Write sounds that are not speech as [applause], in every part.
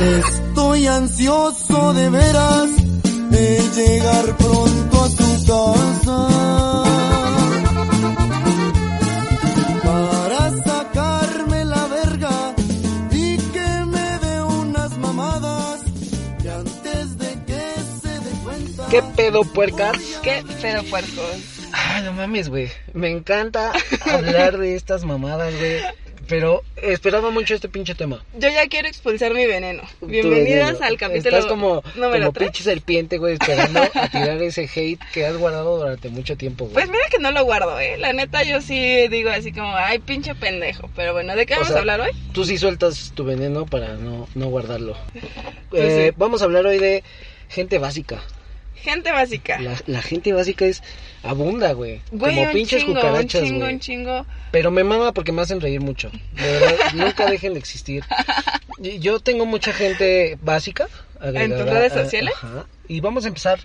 Estoy ansioso de veras de llegar pronto a tu casa. Para sacarme la verga y que me dé unas mamadas. Y antes de que se dé cuenta. ¿Qué pedo, puercas? Qué pedo puercos. Ah, no mames, güey. Me encanta [laughs] hablar de estas mamadas, güey. Pero esperaba mucho este pinche tema. Yo ya quiero expulsar mi veneno. Veneno. al capítulo Estás como, número como 3. pinche serpiente, güey, esperando a tirar ese hate que has guardado durante mucho tiempo, güey. Pues mira que no lo guardo, ¿eh? La neta yo sí digo así como, ay, pinche pendejo. Pero bueno, ¿de qué O vamos sea, a hablar hoy? Tú sí sueltas tu veneno para no, no guardarlo. Pues Eh, sí. Vamos a hablar hoy de gente básica. Gente básica. La, la gente básica es abunda, güey. Güey, Como un pinches chingo, un cucarachas, chingo, güey. un chingo. Pero me mama porque me hacen reír mucho. De verdad, [laughs] nunca dejen de existir. Yo tengo mucha gente básica. agregada ¿En tus redes sociales? Ajá. Y vamos a empezar.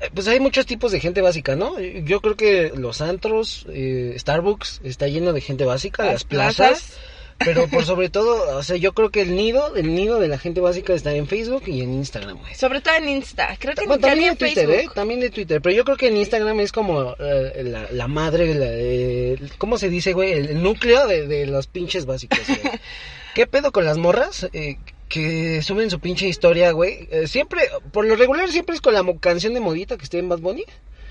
eh, Pues hay muchos tipos de gente básica, ¿no? Yo creo que los antros, eh, Starbucks, está lleno de gente básica, las, Las plazas. plazas. Pero por sobre todo, o sea, yo creo que el nido, el nido de la gente básica está en Facebook y en Instagram, güey. Sobre todo en Insta. Creo que Bueno, también en Twitter, Facebook. ¿eh? También de Twitter. Pero yo creo que en Instagram es como eh, la, la madre, la, eh, ¿cómo se dice, güey? El, el núcleo de, de los pinches básicos, güey. [laughs] ¿Qué pedo con las morras? Eh, que suben su pinche historia, güey. Eh, siempre, por lo regular, siempre es con la canción de modita que esté en Bad Bunny.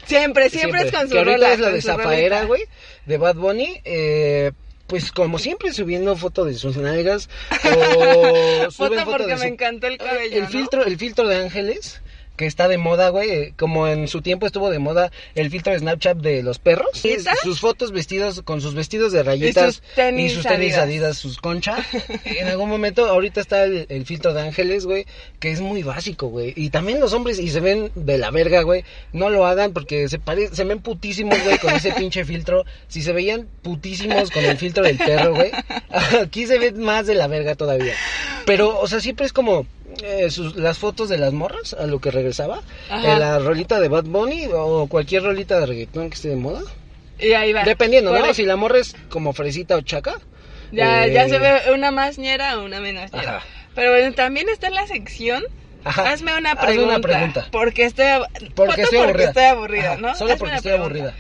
Siempre, siempre, es con su Que ahorita rola, es la de Zafaera, güey, de Bad Bunny. Eh, pues como siempre subiendo fotos de sus nalgas o [laughs] suben Foto foto porque me encantó el cabello, el ¿no? filtro el filtro de ángeles que está de moda, güey, eh, como en su tiempo estuvo de moda el filtro de Snapchat de los perros. ¿Neta? Sus fotos vestidos con sus vestidos de rayitas sus tenis y sus tenis Adidas. adidas, sus concha. [laughs] en algún momento, ahorita está el, el filtro de ángeles, güey, que es muy básico, güey. Y también los hombres, y se ven de la verga, güey, no lo hagan porque se pare, se ven putísimos, güey, con ese pinche filtro. Si se veían putísimos con el filtro del perro, güey, [laughs] aquí se ven más de la verga todavía. Pero, o sea, siempre es como eh, sus- las fotos de las morras a lo que regresaba. Eh, la rolita de Bad Bunny o cualquier rolita de reggaetón que esté de moda. Y ahí va. Dependiendo, Si la morra es como fresita o chaca. Ya, eh, ya se ve una más ñera o una menos ñera. Ajá. Pero bueno, también está en la sección. Ajá. Hazme una Hazme pregunta. una pregunta. Porque estoy, ab- Porque estoy aburrida. estoy aburrida, Ajá, ¿no? Solo Hazme porque estoy pregunta. aburrida.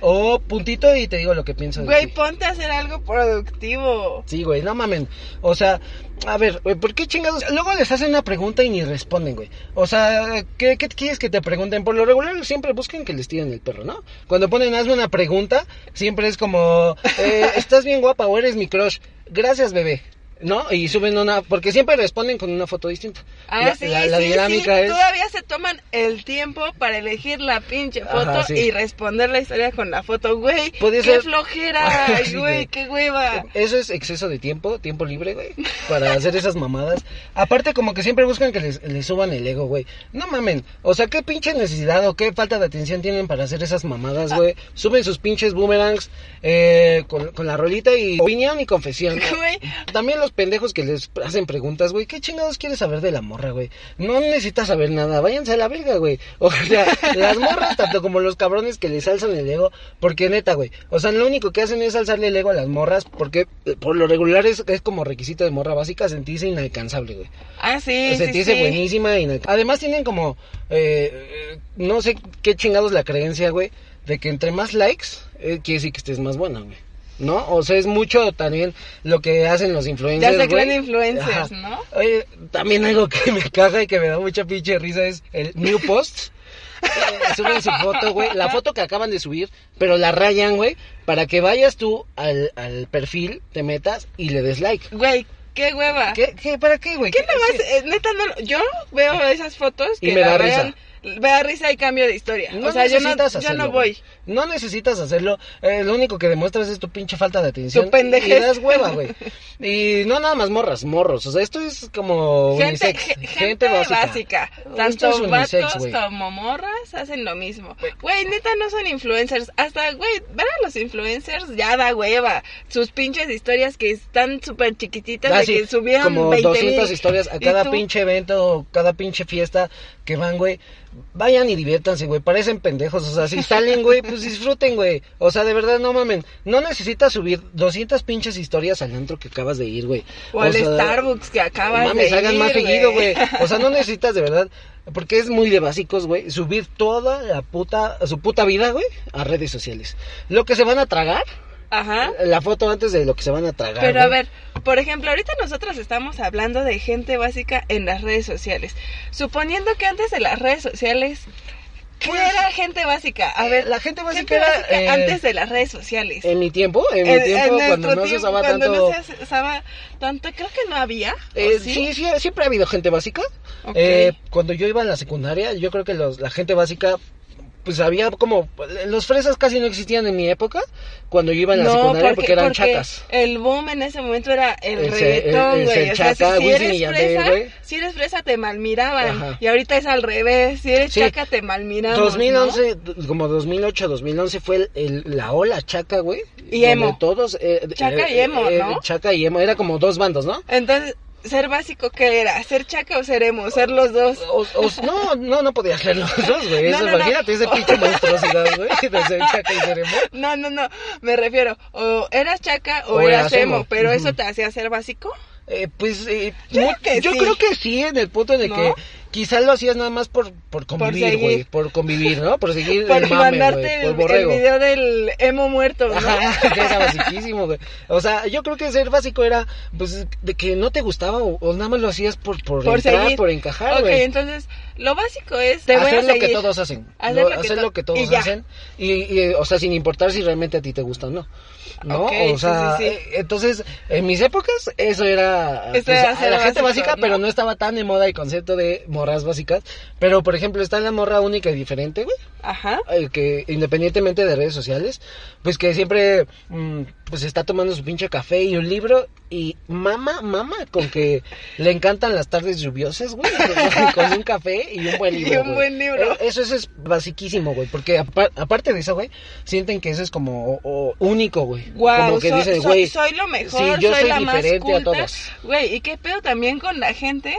O puntito y te digo lo que pienso de Güey, ti. ponte a hacer algo productivo. Sí, güey, no mamen. O sea, a ver, güey, ¿por qué chingados? Luego les hacen una pregunta y ni responden, güey. O sea, ¿qué, qué quieres que te pregunten? Por lo regular siempre buscan que les tiren el perro, ¿no? Cuando ponen hazme una pregunta, siempre es como, eh, ¿estás bien guapa o eres mi crush? Gracias, bebé. ¿No? Y suben una, porque siempre responden con una foto distinta. Ah, la, sí, la- la sí, dinámica sí. es... Todavía se toman el tiempo para elegir la pinche Ajá, foto sí. y responder la historia con la foto. Güey, qué ser- flojera, [laughs] Sí, güey, qué hueva. Eso es exceso de tiempo, tiempo libre, güey, para hacer esas mamadas. Aparte, como que siempre buscan que les, les suban el ego, güey. No mamen, o sea, qué pinche necesidad o qué falta de atención tienen para hacer esas mamadas, güey. Suben sus pinches boomerangs eh, con, con la rolita y opinión y confesión. [laughs] Güey. También pendejos que les hacen preguntas, güey. ¿Qué chingados quieres saber de la morra, güey? No necesitas saber nada, váyanse a la verga, güey. O sea, [laughs] las morras, tanto como los cabrones que les alzan el ego, porque neta, güey. O sea, lo único que hacen es alzarle el ego a las morras, porque eh, por lo regular es, es como requisito de morra básica sentirse inalcanzable, güey. Ah, sí, sentirse sí. buenísima. inalca- Además tienen como, eh, eh, no sé qué chingados la creencia, güey, de que entre más likes, eh, quiere decir que estés más buena, güey. ¿No? O sea, es mucho también lo que hacen los influencers. Ya se creen influencers, Ajá. ¿no? Oye, también algo que [laughs] me caga y que me da mucha pinche risa es el New Post. Eh, suben su foto, güey, la foto que acaban de subir, pero la rayan, güey, para que vayas tú al, al perfil, te metas y le des like. Güey, qué hueva. ¿Qué, qué, ¿Para qué, güey? ¿Qué ¿Qué- nada más? sí. eh, neta, no, yo veo esas fotos Y me la da rayan, risa. Me da risa y cambio de historia. No o sea, yo no, yo no voy. No necesitas hacerlo. Eh, lo único que demuestras es tu pinche falta de atención. Tu pendejez. Y das hueva, güey. [laughs] Y no nada más morras, morros. O sea, esto es como Gente, unisex. gente básica. Esto Tanto es unisex, vatos como morras hacen lo mismo. Güey, neta no son influencers. Hasta, güey, ver a los influencers ya da hueva. Sus pinches historias que están súper chiquititas Ah, de sí, que subieron como 20 200 historias a cada tú- pinche evento, cada pinche fiesta que van, güey. Vayan y diviértanse, güey. Parecen pendejos. O sea, si salen, güey, pues [laughs] pues disfruten, güey. O sea, de verdad, no mamen. No necesitas subir 200 pinches historias al antro que acabas de ir, güey. O al sea, Starbucks que acabas mames, de hagan ir, más seguido, güey. O sea, no necesitas de verdad, porque es muy de básicos, güey, subir toda la puta, su puta vida, güey, a redes sociales. Lo que se van a tragar, Ajá. la foto antes de lo que se van a tragar. Pero a ver, por ejemplo, ahorita nosotros estamos hablando de gente básica en las redes sociales. Suponiendo que antes de las redes sociales, ¿qué Pues, era gente básica? A eh, ver, la gente básica gente era, básica eh, antes de las redes sociales. En mi tiempo, en mi tiempo, en cuando no se tiempo, usaba cuando tanto... no se usaba tanto, creo que no había. ¿o Eh, sí? sí, sí, siempre ha habido gente básica. Eh, cuando yo iba a la secundaria, yo creo que los, la gente básica, pues había como... Los fresas casi no existían en mi época, cuando yo iba en la secundaria, porque, eran chacas. El boom en ese momento era el, El reggaetón, güey. O sea, si, si eres fresa, si eres fresa te malmiraban. Ajá. Y ahorita es al revés. Si eres Sí. chaca te malmiraban. 2011, d- como 2008, 2011 fue el, el- la ola chaca, güey. Y emo. Todos... eh, Chaca eh, y emo, eh, ¿no? Chaca y emo, era como dos bandos, ¿no? Entonces, ser básico, ¿qué era? ¿Ser chaca o ser emo? ¿Ser los dos? O- o- no, no, no podía ser los dos, güey. No, Eso, no, no. imagínate ese pinche monstruosidad, güey, de ser chaca y ser emo. No, no, no. Me refiero, o eras chaca o, O eras eras emo. emo. Pero Ujú. eso te hacía ser básico. Eh, pues eh, Yo creo que yo sí. creo que sí, en el punto el ¿No? que quizás lo hacías nada más por, por convivir, güey. Por convivir, ¿no? Por seguir [laughs] Por el mame, mandarte güey. el, Por el borrego. video del emo muerto, ¿no? Ajá, [laughs] que era basiquísimo, güey. O sea, yo creo que ser básico era, pues, de que no te gustaba o, o nada más lo hacías por, por, por entrar, seguir. por encajar, Ok, güey. entonces, lo básico es, te hacer lo que todos hacen. Hacer Lo- lo que hacer to- lo que todos y hacen. Y, y, o sea, sin importar si realmente a ti te gusta o no. ¿No? O sea, sí, sí, sí. eh, entonces, en mis épocas, eso era. Pues, era la gente básico, básica, ¿no? pero no estaba tan de moda el concepto de morras básicas. Pero, por ejemplo, está la morra única y diferente, güey. Ajá. eh, que independientemente de redes sociales, pues que siempre mm, pues está tomando su pinche café y un libro y mama, mama con que le encantan las tardes lluviosas, güey, con un [laughs] café y un buen Y libro. un güey. buen libro. Eh, Eso, eso es basiquísimo, güey, porque apa- aparte de eso, güey, sienten que eso es como o- o único, güey. Wow, como que soy, dicen, güey, soy lo mejor, sí, yo soy, soy la más diferente a culta. todos. Güey, ¿y qué pedo también con la gente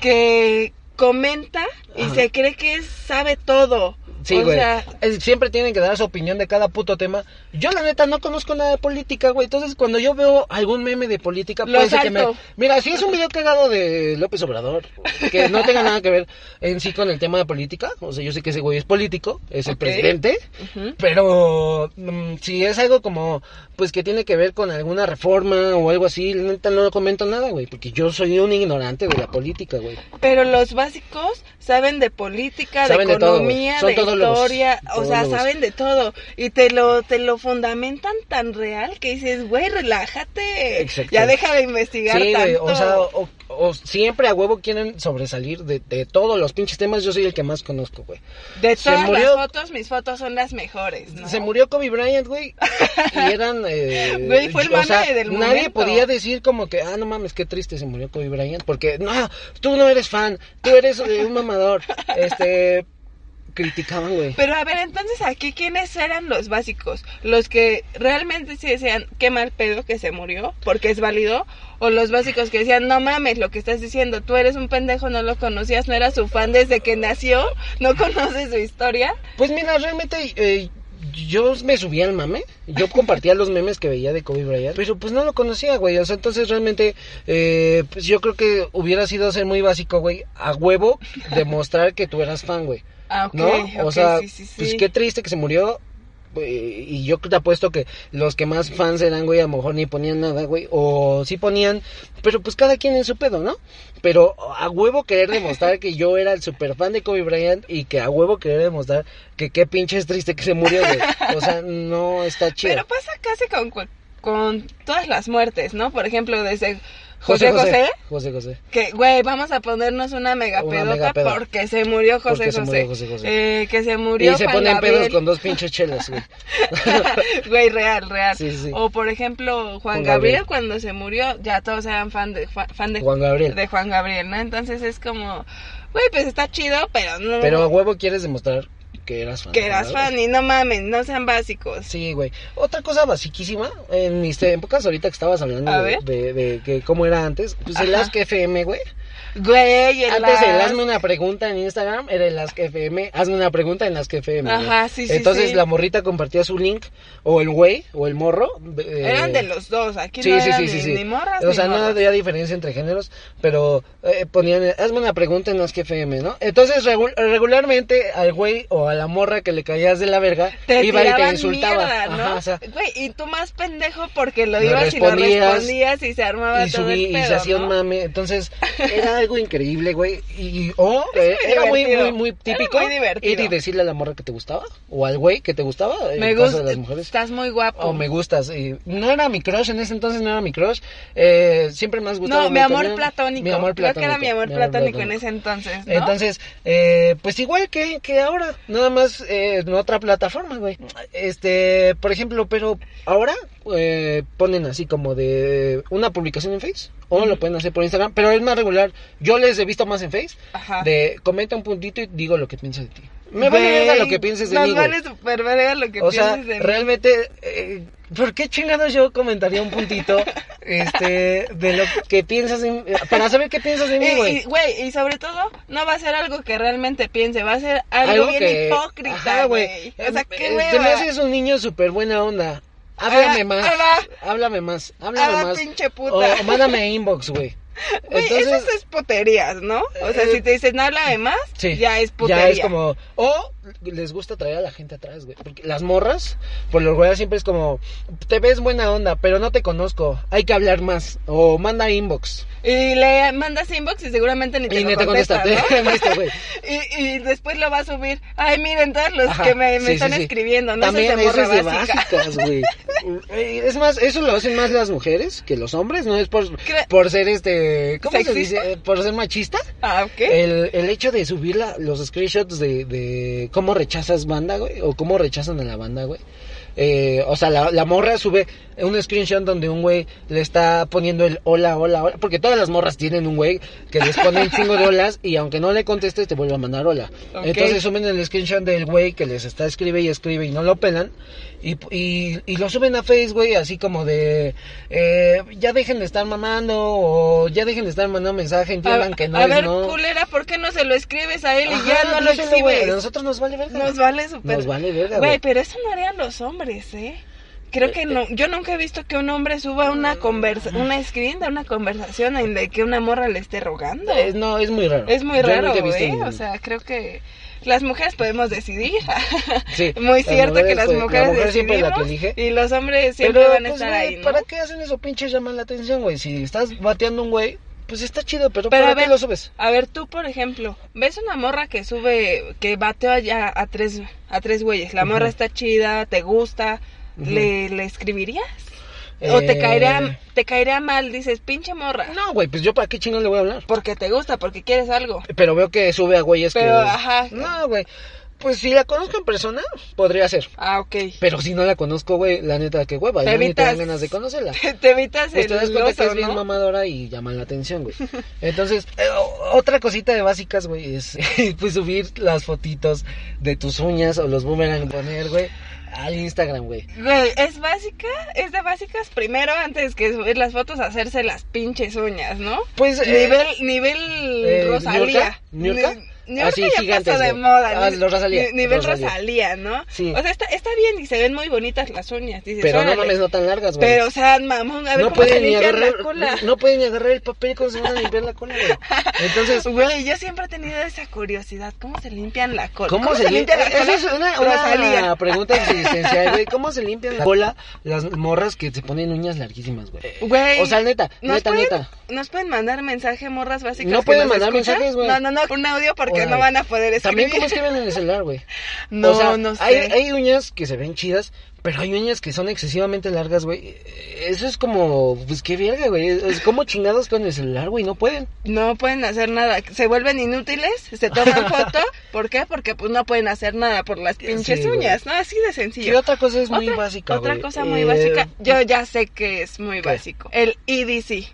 que comenta y Ajá. se cree que sabe todo? Sí, o güey. sea, Siempre tienen que dar su opinión de cada puto tema. Yo, la neta, no conozco nada de política, güey. Entonces, cuando yo veo algún meme de política, Lo puede ser que me. Mira, si es un video cagado de López Obrador, que no tenga nada que ver en sí con el tema de política. O sea, yo sé que ese güey es político, es el presidente. Pero mm, si es algo como, pues que tiene que ver con alguna reforma o algo así, la neta no comento nada, güey. Porque yo soy un ignorante de la política, güey. pero los básicos saben de política, Saben de de todo, güey. economía, Son de. Historia, o sea, saben de todo y te lo te lo fundamentan tan real que dices, güey, relájate. Exacto. Ya deja de investigar Sí, güey, o sea, o, o siempre a huevo quieren sobresalir de, de todos los pinches temas. Yo soy el que más conozco, güey. de se todas murió- las fotos, mis fotos son las mejores, ¿no? Se murió Kobe Bryant, güey. Y [laughs] eran. Eh, Güey, fue el o sea, del Nadie momento. podía decir como que, ah, no mames, qué triste se murió Kobe Bryant. Porque, no, tú no eres fan, tú eres eh, un mamador. [laughs] Este. Criticaban, güey. Pero a ver, entonces aquí, ¿quiénes eran los básicos? ¿Los que realmente sí decían, qué mal pedo que se murió, porque es válido? ¿O los básicos que decían, no mames, lo que estás diciendo, tú eres un pendejo, no lo conocías, no eras su fan desde que nació, no [laughs] conoces su historia? Pues mira, realmente eh, yo me subía al mame, yo compartía los memes que veía de Kobe Bryant, pero pues no lo conocía, güey, o sea, entonces realmente, eh, pues yo creo que hubiera sido ser muy básico, güey, a huevo, demostrar que tú eras fan, güey, Ah, ok, ¿no? o sea, sí, sí, sí. pues qué triste que se murió. Güey, Y yo te apuesto que los que más fans eran, güey, a lo mejor ni ponían nada, güey. O sí ponían, pero pues cada quien en su pedo, ¿no? Pero a huevo querer demostrar que yo era el super fan de Kobe Bryant y que a huevo querer demostrar que qué pinche es triste que se murió, güey. O sea, no está chido. Pero pasa casi con, con todas las muertes, ¿no? Por ejemplo, desde José José, José José. que, güey, vamos a ponernos una mega Una pedota mega peda. porque se murió José Porque se José. murió José José. Eh, que se murió Y se Juan ponen pedos Gabriel. con dos pinches chelas, güey. [laughs] Güey, real, real. Sí, sí. O por ejemplo, Juan, Juan Gabriel, Gabriel. cuando se murió, ya todos eran fan de, fa- fan de Juan Gabriel. de Juan Gabriel, ¿no? Entonces es como, güey, pues está chido, pero no. Pero a huevo quieres demostrar que eras fan. que eras ¿verdad? fan y no mames, no sean básicos. Sí, güey. Otra cosa basiquísima, en mis épocas, ahorita que estabas hablando de, de, de que cómo era antes, pues el Ajá. Ask FM, güey. Güey, en Antes el hazme una pregunta en Instagram era en las que FM, hazme una pregunta en las que FM. Ajá, sí, sí, Entonces sí. la morrita compartía su link, o el güey, o el morro. eh, Eran de los dos, aquí Sí, no sí, eran sí, ni, ni morras O ni sea, no había diferencia entre géneros, pero eh, ponían, hazme una pregunta en las que FM, ¿no? Entonces, regu- regularmente al güey o a la morra que le caías de la verga, te iba y te insultaba. mierda, ¿no? Ajá, o sea, Güey, y tú más pendejo porque lo ibas y lo respondías, y se armaba y todo subí el y se hacía ¿no? un mame entonces [laughs] era algo increíble güey y o eh, era muy muy muy Era típico muy divertido. ir y decirle a la morra que te gustaba o al güey que te gustaba Me gusta, estás muy guapo. o me gustas y no era mi crush en ese entonces no era mi crush eh, siempre me has gustado no, mi amor también. platónico. mi amor Creo que era platónico, mi amor platónico en ese entonces, ¿no? entonces, eh, pues igual que, que ahora, nada más eh, en otra plataforma, güey. Este, por ejemplo, pero ahora ponen así como de una publicación en Face, o lo pueden hacer por Instagram, pero es más regular. Yo les he visto más en Face, Ajá. de comenta un puntito y digo lo que pienso de ti. Me vale verga lo que pienses de mí, güey. vale super verga lo que O sea, pienses de mí. realmente, eh, ¿por qué chingados yo comentaría un puntito [laughs] este, de lo que piensas de para saber qué piensas de mí, güey? Y, güey, y sobre todo, no va a ser algo que realmente piense, va a ser algo, bien que- hipócrita, güey. O sea, Eh, qué eh, hueva. Te me haces un niño súper buena onda. Háblame más. Háblame más. Háblame más. pinche puta. O, o mándame inbox, güey. [laughs] Entonces, eso es poterías, ¿no? O sea, eh, si te dicen, no háblame más, sí, ya es putería. Ya es como. O les gusta traer a la gente atrás, güey. Porque las morras, por lo regular siempre es como. Te ves buena onda, pero no te conozco. Hay que hablar más. O manda inbox. Y le mandas inbox y seguramente ni te y lo te contesta. contesta, ¿no? [laughs] ¿Viste, güey? y, y después lo va a subir. Ay, miren todos los Ajá, que me, me sí, sí, están sí. escribiendo, no También Soy de morra básicas, güey. [laughs] Es más, eso lo hacen más las mujeres que los hombres, no es por, Cre- por ser este, ¿cómo se dice? Eh, Por ser machista. Ah, ok. El, el hecho de subir la- los screenshots de, de cómo rechazas banda, güey, o cómo rechazan a la banda, güey. Eh, o sea, la, la morra sube un screenshot donde un güey le está poniendo el hola, hola, hola, porque todas las morras tienen un güey que les pone un chingo de olas y aunque no le contestes te vuelve a mandar hola. Entonces suben el screenshot del güey que les está escribe y escribe y no lo pelan y, y, y lo suben a Facebook, güey, así como de eh, ya dejen de estar mamando o ya dejen de estar mandando mensaje, entiendan a, que no a es ver, no. culera, ¿por qué no se lo escribes a él y ya no lo exhibes? A nosotros nos vale verga. Nos vale súper. Nos vale verga, Güey, güey. pero eso no harían los hombres, ¿eh? Creo que no, yo nunca he visto que un hombre suba una conversa, una screen de una conversación en la que una morra le esté rogando. No, es muy raro. Es muy Yo raro, visto ¿eh? O sea, creo que las mujeres podemos decidir. [laughs] Sí, muy cierto que las la mujeres mujer es la que elige. y los hombres siempre Pero, van a pues, estar güey, ahí, ¿no? ¿para qué hacen eso? Pinche llaman la atención, güey. Si estás bateando un güey, pues está chido, pero, Pero ¿para a ver, qué lo subes? a ver, tú, por ejemplo, ves una morra que sube, que bateó allá a tres, a tres güeyes. La morra está chida, te gusta. ¿le, ¿le escribirías? ¿O te Eh, caería, te caería mal? Dices, pinche morra. No, güey, pues yo para qué chingón le voy a hablar. Porque te gusta, porque quieres algo. Pero veo que sube a güeyes Pero, que... ajá. No, güey. Pues si la conozco en persona, podría ser. Ah, ok. Pero si no la conozco, güey, la neta, qué hueva. Te Ya ni te dan evitas- ganas de conocerla. [laughs] Te, evitas Pues te das el cuenta que es bien ¿no? mamadora y llama la atención, güey. [laughs] Entonces, eh, otra cosita de básicas, güey, es [laughs] pues subir las fotitos de tus uñas o los boomerang poner, güey, al Instagram, güey. Güey, es básica, es de básicas primero antes que subir las fotos hacerse las pinches uñas, ¿no? Pues, eh, nivel, nivel eh, Rosalía. ¿Niurka? ¿Niurka? Ni- Así, ya gigantes, pasó de güey. moda. Ah, ni- los Rosalía, ni- nivel Rosalía. Rosalía, ¿no? Sí. O sea, está, está bien y se ven muy bonitas las uñas. Dices, Pero no órale. mames, no tan largas, güey. Pero, o sea, mamón, a ver no cómo se pueden ni limpian agarrar, la cola. no pueden ni agarrar el papel cuando se van a limpiar la cola, güey. [laughs] Entonces, Güey, yo siempre he tenido esa curiosidad. ¿Cómo se limpian la cola? ¿Cómo, se, limpia? la cola? Esa es una, una pregunta existencial, güey. ¿Cómo se limpian la [laughs] cola las morras que se ponen uñas larguísimas, güey? Güey. O sea, neta, ¿nos neta, pueden, neta. ¿Nos pueden mandar mensaje, morras básicas? No pueden mandar escuchan? mensajes, güey. No, no, no, un audio porque No van a poder escribir. También cómo escriben en el celular, güey. No, [laughs] o sea, no sé. Hay, hay uñas que se ven chidas, pero hay uñas que son excesivamente largas, güey. Eso es como, pues qué verga, güey. Es como chingados con el celular, güey. No pueden. No pueden hacer nada. Se vuelven inútiles, se toman [laughs] foto. ¿Por qué? Porque pues no pueden hacer nada por las pinches Sí, güey. uñas, ¿no? Así de ¿Qué sencillo. otra cosa es muy Otra- básica, Otra güey? cosa muy Eh, básica. Yo ya sé que es muy ¿Qué? básico. El EDC.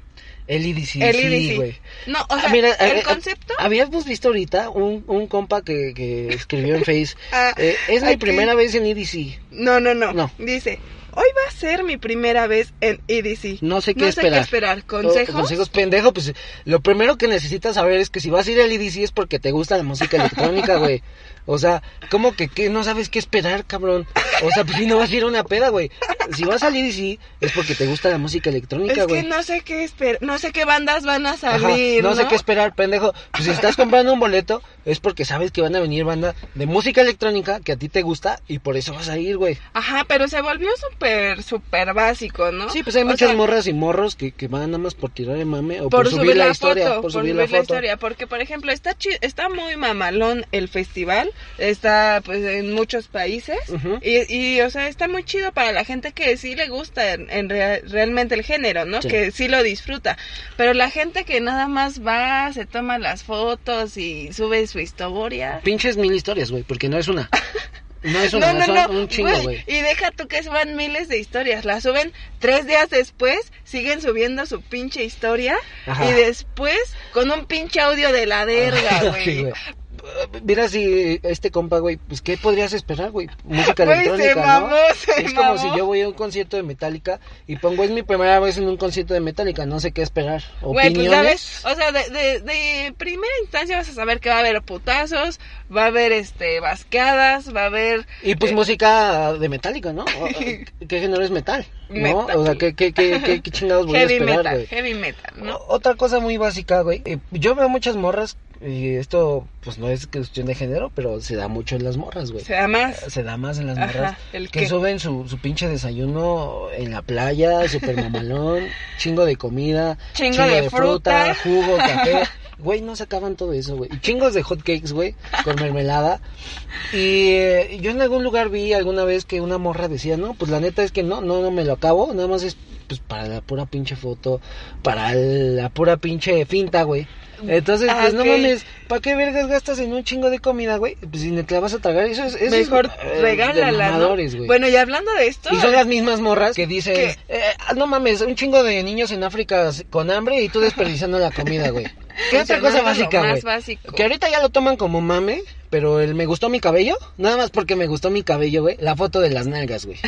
El IDC, el sí, güey. No, o Ah, sea, mira, el eh, concepto. Habíamos visto ahorita un, un compa que, que escribió en [laughs] Face. Ah, eh, es mi primera vez en EDC. No, no, no, No. Dice, hoy va a ser mi primera vez en EDC. No sé qué no esperar. Sé qué esperar. ¿Consejos? Consejos pendejo, pues lo primero que necesitas saber es que si vas a ir al EDC es porque te gusta la música electrónica, [laughs] güey. O sea, ¿cómo que qué? no sabes qué esperar, cabrón? O sea, pues si no vas a ir a una peda, güey. Si vas al EDC es porque te gusta la música electrónica, Es güey. que no sé qué esperar, no sé qué bandas van a Ajá, salir, no sé qué esperar, pendejo. Pues si estás comprando un boleto es porque sabes que van a venir banda de música electrónica que a ti te gusta y por eso vas a ir, güey. Ajá, pero se volvió súper, súper básico, ¿no? Sí, pues hay O muchas sea, morras y morros que, que van nada más por tirar el mame o por, por, subir, la, historia, foto, por subir la foto. historia, porque por ejemplo está chi- está muy mamalón el festival, está pues en muchos países Ujú. y, y o sea está muy chido para la gente que sí le gusta en, en rea- realmente el género, ¿no? Sí. Que sí lo disfruta, pero la gente que nada más va, se toma las fotos y sube su historia. Pinches mil historias, güey, porque no es una. [laughs] No es No, una, no, son no, un chingo, güey. Y deja tú que suban miles de historias. Las suben tres días después, siguen subiendo su pinche historia. Ajá. Y después, con un pinche audio de la verga, [laughs] Sí, güey. güey. Mira si este compa, güey, pues ¿qué podrías esperar, güey? Música Güey, electrónica, se ¿no? mamó, se es como si yo voy a un concierto de Metallica y pongo es mi primera vez en un concierto de Metallica, no sé qué esperar. Güey, pues sabes, o sea, de, de, de primera instancia vas a saber que va a haber putazos, va a haber este basqueadas, va a haber Y pues eh, música de Metallica, ¿no? ¿Qué género es metal? ¿No? Metal. O sea, ¿qué, qué, qué, qué, qué chingados voy a [laughs] heavy esperar, metal, güey? heavy metal, ¿no? Otra cosa muy básica, güey. eh, yo veo muchas morras, y esto pues no es cuestión de género, pero se da mucho en las morras, güey. O sea, más Se da más en las Ajá, morras ¿el que qué? suben su, su pinche desayuno en la playa, super mamalón, [laughs] chingo de comida, Chingo de fruta. jugo, café. [laughs] Güey, no se acaban todo eso, güey. Y chingos de hot cakes, güey, con [laughs] mermelada. Y eh, yo en algún lugar vi alguna vez que una morra decía, no, pues la neta es que no, no, no me lo acabo, nada más es pues para la pura pinche foto, para la pura pinche finta, güey. Entonces, Ah, pues no mames, ¿para qué vergas gastas en un chingo de comida, güey? Pues si te la vas a tragar, eso es... Eso Mejor es, eh, regálala. Bueno, y hablando de esto, Y son las mismas morras que dicen, eh, no mames, un chingo de niños en África con hambre y tú desperdiciando la comida, güey. [laughs] ¿Qué otra cosa básica, güey? Que ahorita ya lo toman como mame, pero el me gustó mi cabello, nada más porque me gustó mi cabello, güey, la foto de las nalgas, güey.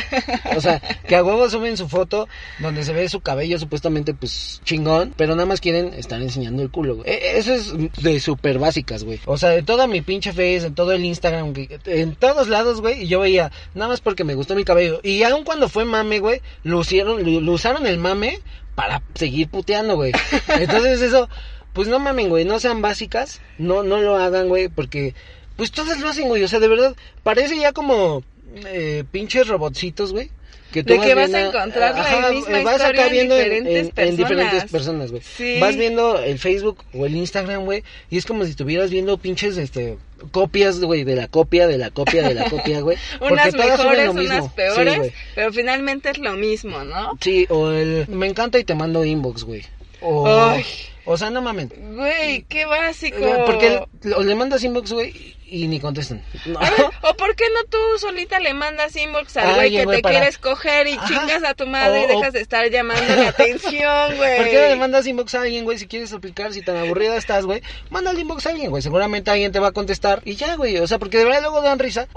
O sea, que a huevo suben su foto donde se ve su cabello supuestamente, pues, chingón, pero nada más quieren estar enseñando el culo, güey. E- Eso es de súper básicas, güey. O sea, de toda mi pinche face, en todo el Instagram, en todos lados, güey, y yo veía, nada más porque me gustó mi cabello. Y aun cuando fue mame, güey, lo, lo usaron el mame para seguir puteando, güey. Entonces eso, pues no mamen, güey, no sean básicas, no, no lo hagan, güey, porque pues todas lo hacen, güey, o sea, de verdad, parece ya como eh, pinches robotcitos, güey. Que De tú que vas a encontrar la ajá, misma eh, vas historia acá en viendo diferentes en diferentes personas. güey. Sí. Vas viendo el Facebook o el Instagram, güey, y es como si estuvieras viendo pinches, este, copias, güey, de la copia, de la copia, de la copia, güey. [laughs] porque unas mejores, lo mismo. unas peores, pero finalmente es lo mismo, ¿no? Sí, o el me encanta y te mando inbox, güey. O, Ay. O sea, no mamen. Güey, qué básico. Porque le mandas inbox, güey, y, ni contestan. No. [laughs] Ver, o por qué no tú solita le mandas inbox al güey que te para- quieres coger y Ajá. chingas a tu madre y o- dejas de estar llamando la [laughs] atención, güey? ¿Por qué no le mandas inbox a alguien, güey? Si quieres aplicar, si tan aburrida estás, güey, mándale inbox a alguien, güey. Seguramente alguien te va a contestar y ya, güey. O sea, porque de verdad luego dan risa.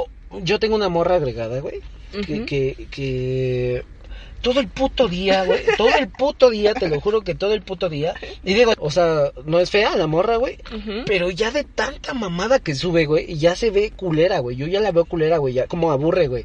Yo tengo una morra agregada, güey, que, que, que todo el puto día, güey, todo el puto día, te lo juro que todo el puto día. Y digo, o sea, no es fea la morra, güey, pero ya de tanta mamada que sube, güey, ya se ve culera, güey. Yo ya la veo culera, güey, ya como aburre, güey.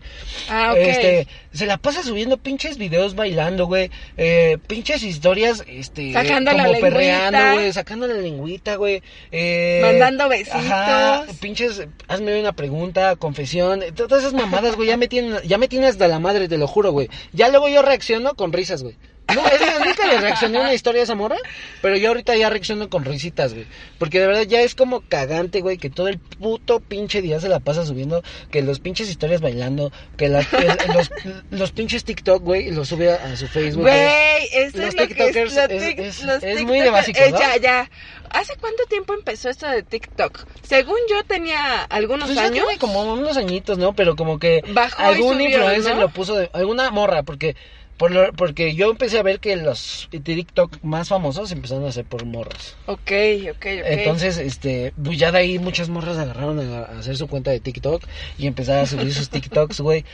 Ah, ok. Este, se la pasa subiendo pinches videos bailando, güey. Eh, pinches historias, este. Sacando la como lengüita. perreando, güey. Sacando la lengüita, güey. Eh, Mandando besitos. Ajá, pinches, hazme una pregunta, confesión. Todas esas mamadas, güey, ya me tienen, ya me tienen hasta la madre, te lo juro, güey. Ya luego yo reacciono con risas, güey. No, es más, nunca le reaccioné a una historia a esa morra, pero yo ahorita ya reacciono con risitas, güey. Porque de verdad ya es como cagante, güey, que todo el puto pinche día se la pasa subiendo, que los pinches historias bailando, que las- el- los, los pinches TikTok, güey, los sube a, a su Facebook. güey. Esto Los es lo que tiktokers lo es- tic- es- los es muy de básico, eh, ¿no? ya, ya. ¿Hace cuánto tiempo empezó esto de TikTok? Según yo tenía algunos Pues años. como unos añitos, ¿no? Pero como que Bajó algún subió, influencer ¿no? lo puso, de, alguna morra, porque por lo- porque yo empecé a ver que los TikTok más famosos empezaron a hacer por morras. Ok, ok, ok. Entonces, este, pues ya de ahí muchas morras agarraron a, a hacer su cuenta de TikTok y empezaron a subir sus [laughs] TikToks, güey.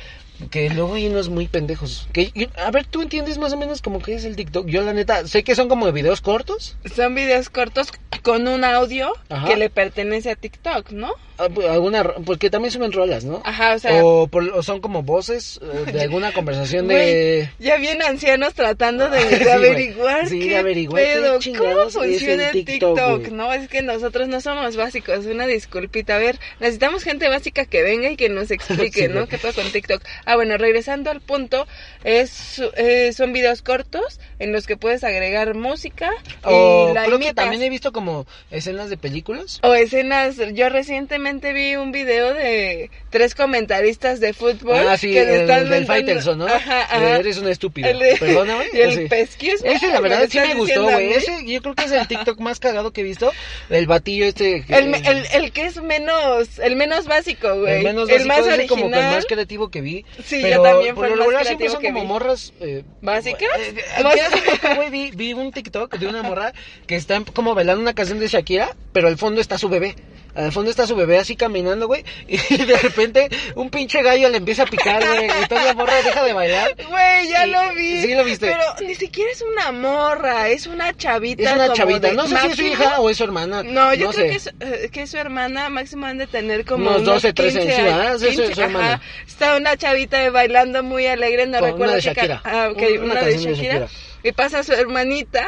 Que luego hay unos muy pendejos. Que, a ver, ¿tú entiendes más o menos como que es el TikTok? Yo la neta, sé que son como videos cortos. Son videos cortos con un audio Ajá. que le pertenece a TikTok, ¿no? Ah, Alguna, porque también suben rolas, ¿no? Ajá, o sea, o, por- o son como voces eh, de [laughs] alguna conversación de... ya bien ancianos tratando de, [laughs] de Sí, averiguar Sí, qué de averiguar qué pedo, cómo funciona el TikTok, TikTok. ¿no? Es que nosotros no somos básicos, una disculpita. A ver, necesitamos gente básica que venga y que nos [laughs] explique, Sí, ¿no? güey. ¿Qué pasa con TikTok? Ah, bueno, regresando al punto, es eh, son videos cortos en los que puedes agregar música O y la creo que también he visto como escenas de películas. O escenas, yo recientemente vi un video de tres comentaristas de fútbol Ah, sí, que el, están del Faitelson, ¿no? Ajá. Eres un estúpido. El Perdóname. Y el Sí. pesquis, güey, Ese, la verdad, sí me gustó, güey. Ese, yo creo que es el TikTok más cagado que he visto. El batillo este. que- El, me- el, el que es menos, el menos básico, güey. el menos el básico, más ese es original. como que el más creativo que vi. Sí, yo pero también por fue lo más siempre son que como vi. morras. Eh, ¿Básicas? eh, eh, [laughs] güey, vi, vi un TikTok de una morra que está como bailando una canción de Shakira, pero al fondo está su bebé. Al fondo está su bebé así caminando, güey. [laughs] Y de repente un pinche gallo le empieza a picar, güey. Entonces la morra deja de bailar. Güey, ya Y- lo vi. sí, lo viste. Pero ni siquiera es una morra, es una chavita. Es una como chavita. de No sé si es su máximo- hija o es su hermana. No, yo creo sé. que es, eh, que es su hermana máximo han de tener como Unos 12, 13 15 sí, es su- 15, su hermana. Está una chavita bailando muy alegre, no Con recuerdo una de Shakira. Ah, ok, Una una, de canción de Shakira. Shakira. Y pasa su hermanita.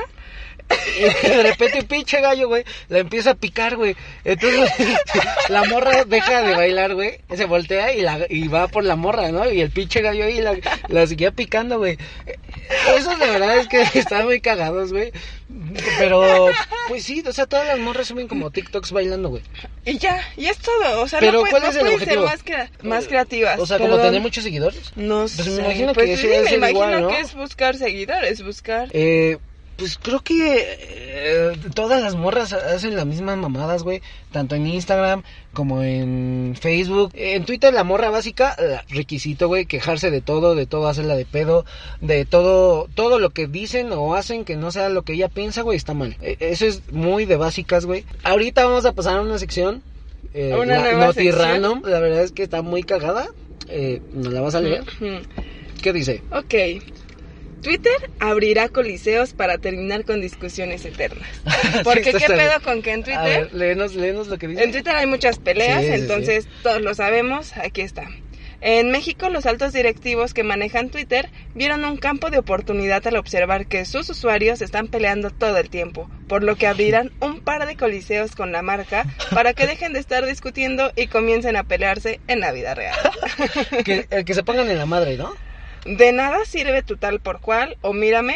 Y [laughs] de repente un pinche gallo, güey, la empieza a picar, güey. Entonces [laughs] la morra deja de bailar, güey. Se voltea y, la, y va por la morra, ¿no? Y el pinche gallo ahí la, la seguía picando, güey. Eso de verdad es que [laughs] están muy cagados, güey. Pero, pues sí, o sea, todas las morras suben como TikToks bailando, güey. Y ya, y es todo. O sea, Pero, no, puede- ¿cuál no es el pueden ser más, crea- más creativas. O sea, como tener muchos seguidores. No Pues sé. me imagino pues que sí, me imagino igual, ¿no? que es buscar seguidores, buscar. Eh, pues creo que eh, todas las morras hacen las mismas mamadas, güey. Tanto en Instagram como en Facebook. En Twitter la morra básica, requisito, güey, quejarse de todo, de todo hacerla de pedo, de todo, todo lo que dicen o hacen que no sea lo que ella piensa, güey, está mal. Eh, eso es muy de básicas, güey. Ahorita vamos a pasar a una sección. Eh, Una la- Noti. Random, la verdad es que está muy cagada. Eh, ¿Nos la vas a leer? ¿Qué dice? Ok. Twitter abrirá coliseos para terminar con discusiones eternas. [laughs] Porque Sí, qué pedo con que en A Twitter, ver, léenos, léenos lo que dice. en Twitter hay muchas peleas, Sí, sí, entonces todos lo sabemos, aquí está. En México, los altos directivos que manejan Twitter vieron un campo de oportunidad al observar que sus usuarios están peleando todo el tiempo, por lo que abrirán un par de coliseos con la marca para que dejen de estar discutiendo y comiencen a pelearse en la vida real. [laughs] que se pongan en la madre, ¿no? De nada sirve tu tal por cual o mírame,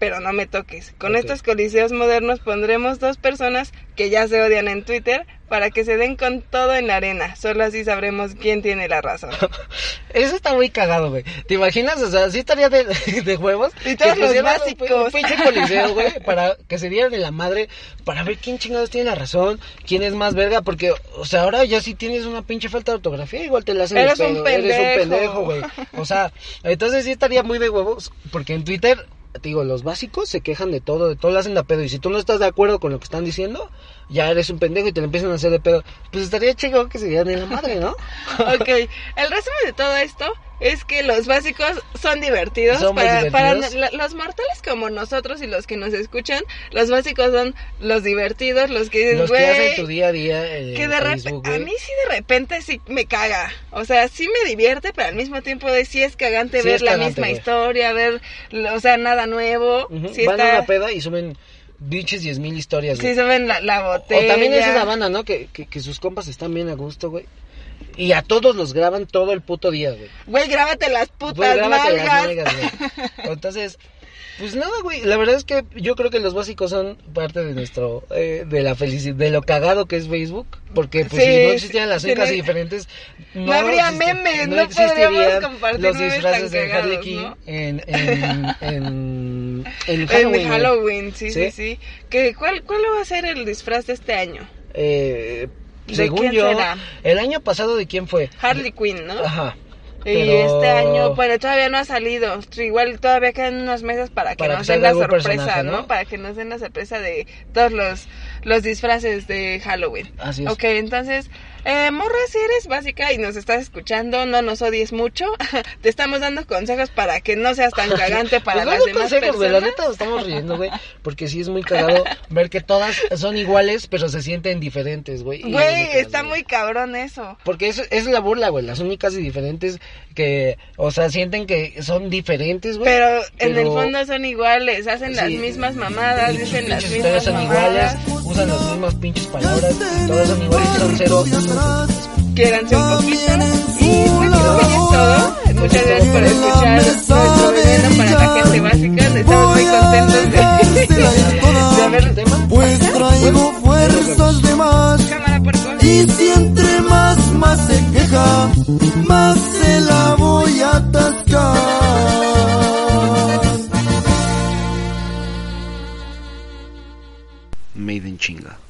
pero no me toques. Con estos coliseos modernos pondremos dos personas que ya se odian en Twitter para que se den con todo en la arena. Solo así sabremos quién tiene la razón. [laughs] Eso está muy cagado, güey. ¿Te imaginas? O sea, sí estaría de, [laughs] de huevos. Y todos que los un- básicos. Un pinche coliseo, [laughs] güey, para que se dieran de la madre, para ver quién chingados tiene la razón, quién es más verga, porque, o sea, ahora ya si tienes una pinche falta de ortografía, igual te la hacen Eres un pedo, Eres un pendejo, güey. O sea, entonces sí estaría muy de huevos, porque en Twitter, te digo, los básicos se quejan de todo, de todo lo hacen de pedo, y si tú no estás de acuerdo con lo que están diciendo, ya eres un pendejo y te lo empiezan a hacer de pedo. Pues estaría chido que se dieran de la madre, ¿no? [laughs] ok, el resumen de todo esto es que los básicos son divertidos. Son para, divertidos. para la- los mortales como nosotros y los que nos escuchan, los básicos son los divertidos, los que dices, Los que hacen tu día a día que de repente, Facebook, a mí sí de repente sí me caga. O sea, sí me divierte, pero al mismo tiempo de sí es cagante Sí ver es la cagante, misma historia, ver, o sea, nada nuevo. Sí Van está, a una peda y suben biches diez mil historias, güey. sí suben la, la botella. o también es esa banda, ¿no? Que, que, que sus compas están bien a gusto, güey. Y a todos los graban todo el puto día, güey. Güey, grábate las putas grábate las nalgas. güey. [laughs] Entonces, pues nada, güey. La verdad es que yo creo que los básicos son parte de nuestro, eh, de la felicidad, de lo cagado que es Facebook. Porque pues Sí, si no existieran las cinco diferentes, no, No habría existe- memes, no podríamos compartir los disfraces de Harley Quinn ¿no? en, en, en, en En Halloween. güey. Halloween, sí, ¿Sí? sí, sí. ¿Qué, cuál, ¿Cuál va a ser el disfraz de este año? Eh, ¿De según quién yo, será? el año pasado, ¿de quién fue? Harley Quinn, ¿no? Ajá. Y este año, bueno, todavía no ha salido. Igual todavía quedan unos meses para que Para que nos den la sorpresa. ¿no? Para que nos den la sorpresa de todos los los disfraces de Halloween. Así es. Ok, entonces, eh, morra, si eres básica y nos estás escuchando, no nos odies mucho. [laughs] Te estamos dando consejos para que no seas tan cagante para Pues las no demás consejos, güey, la personas. neta nos estamos riendo, güey, porque sí es muy cagado ver que todas son iguales, pero se sienten diferentes, güey. Güey, está muy cabrón eso. Porque es, es la burla, güey, las únicas y diferentes que, o sea, sienten que son diferentes, güey. Pero en el fondo son iguales, hacen las mismas mamadas, dicen las mismas son mamadas. iguales, usan las mismas pinches palabras, todas son iguales, son cero quédanse un poquito. Y pues todo. Muchas gracias por escuchar nuestro veneno para la gente básica. Estamos muy contentos de, [laughs] de haber tema. Pues traigo fuerzas de más. Y si entre más, más se queja, más se la voy a atascar. Maiden chinga.